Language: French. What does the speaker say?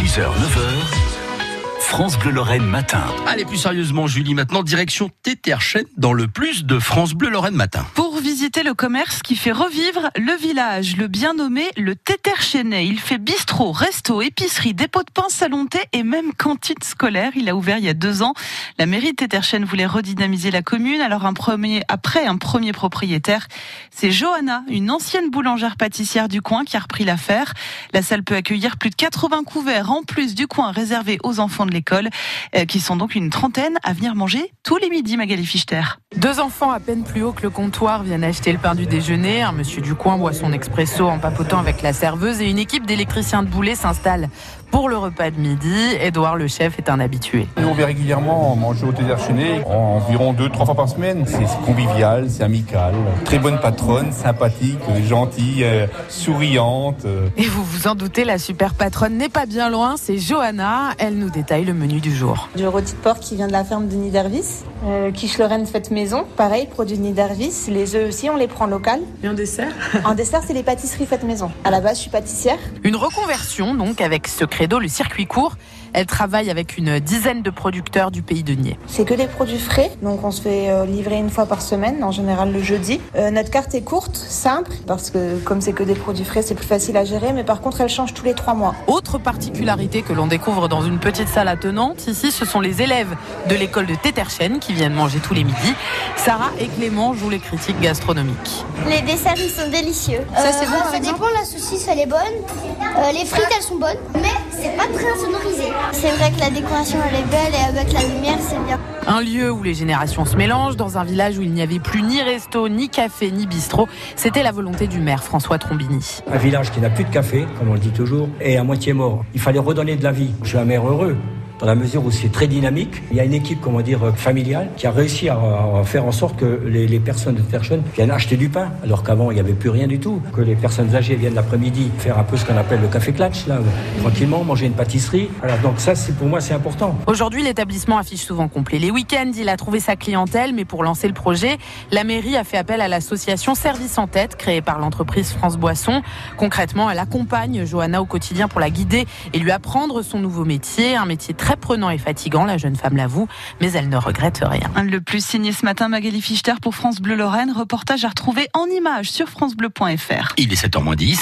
6h, 9h. France Bleu Lorraine matin. Allez, plus sérieusement, Julie, maintenant, direction Téterchen dans le plus de France Bleu Lorraine matin. Pour visiter le commerce qui fait revivre le village, le bien nommé le Téterchenais. Il fait bistrot, resto, épicerie, dépôt de pain, salon thé et même cantine scolaire. Il a ouvert il y a deux ans. La mairie de Téterchen voulait redynamiser la commune. Alors un premier, après un premier propriétaire, c'est Johanna, une ancienne boulangère pâtissière du coin qui a repris l'affaire. La salle peut accueillir plus de 80 couverts en plus du coin réservé aux enfants de l'école école, euh, qui sont donc une trentaine à venir manger tous les midis, Magali Fichter. Deux enfants à peine plus haut que le comptoir viennent acheter le pain du déjeuner. Un monsieur du coin boit son expresso en papotant avec la serveuse et une équipe d'électriciens de boulet s'installe pour le repas de midi. Édouard, le chef, est un habitué. On vient régulièrement manger au Téderchenet, environ deux, trois fois par semaine. C'est convivial, c'est amical. Très bonne patronne, sympathique, gentille, euh, souriante. Et vous vous en doutez, la super patronne n'est pas bien loin, c'est Johanna. Elle nous détaille le menu du jour. Du rôti de porc qui vient de la ferme de Niedervis. Euh, quiche Lorraine faite maison, pareil, produit Niedervis. Les œufs aussi, on les prend local. Et en dessert? En dessert, c'est les pâtisseries faites maison. À la base, je suis pâtissière. Une reconversion, donc, avec ce le circuit court. Elle travaille avec une dizaine de producteurs du pays de Nier. C'est que des produits frais, donc on se fait euh, livrer une fois par semaine, en général le jeudi. Euh, notre carte est courte, simple, parce que comme c'est que des produits frais, c'est plus facile à gérer, mais par contre elle change tous les trois mois. Autre particularité que l'on découvre dans une petite salle attenante, ici ce sont les élèves de l'école de Téterchen qui viennent manger tous les midis. Sarah et Clément jouent les critiques gastronomiques. Les desserts ils sont délicieux. Ça c'est bon euh, Ça dépend, la saucisse elle est bonne, les frites elles sont bonnes, mais c'est pas très insonorisé. C'est vrai que la décoration elle est belle et avec la lumière c'est bien. Un lieu où les générations se mélangent, dans un village où il n'y avait plus ni resto, ni café, ni bistrot. C'était la volonté du maire François Trombini. Un village qui n'a plus de café, comme on le dit toujours, est à moitié mort. Il fallait redonner de la vie. Je suis un maire heureux dans la mesure où c'est très dynamique. Il y a une équipe, comment dire, familiale qui a réussi à, faire en sorte que les, personnes de Terchen viennent acheter du pain, alors qu'avant il n'y avait plus rien du tout. Que les personnes âgées viennent l'après-midi faire un peu ce qu'on appelle le café clutch, là, tranquillement, manger une pâtisserie. Alors donc ça, pour moi, c'est important. Aujourd'hui, l'établissement affiche souvent complet. Les week-ends, il a trouvé sa clientèle, mais pour lancer le projet, la mairie a fait appel à l'association Service en tête, créée par l'entreprise France Boisson. Concrètement, elle accompagne Johanna au quotidien pour la guider et lui apprendre son nouveau métier, un métier très très prenant et fatigant, la jeune femme l'avoue, mais elle ne regrette rien. Le plus signé ce matin, Magali Fichter pour France Bleu Lorraine. Reportage à retrouver en images sur FranceBleu.fr. Il est 7h10.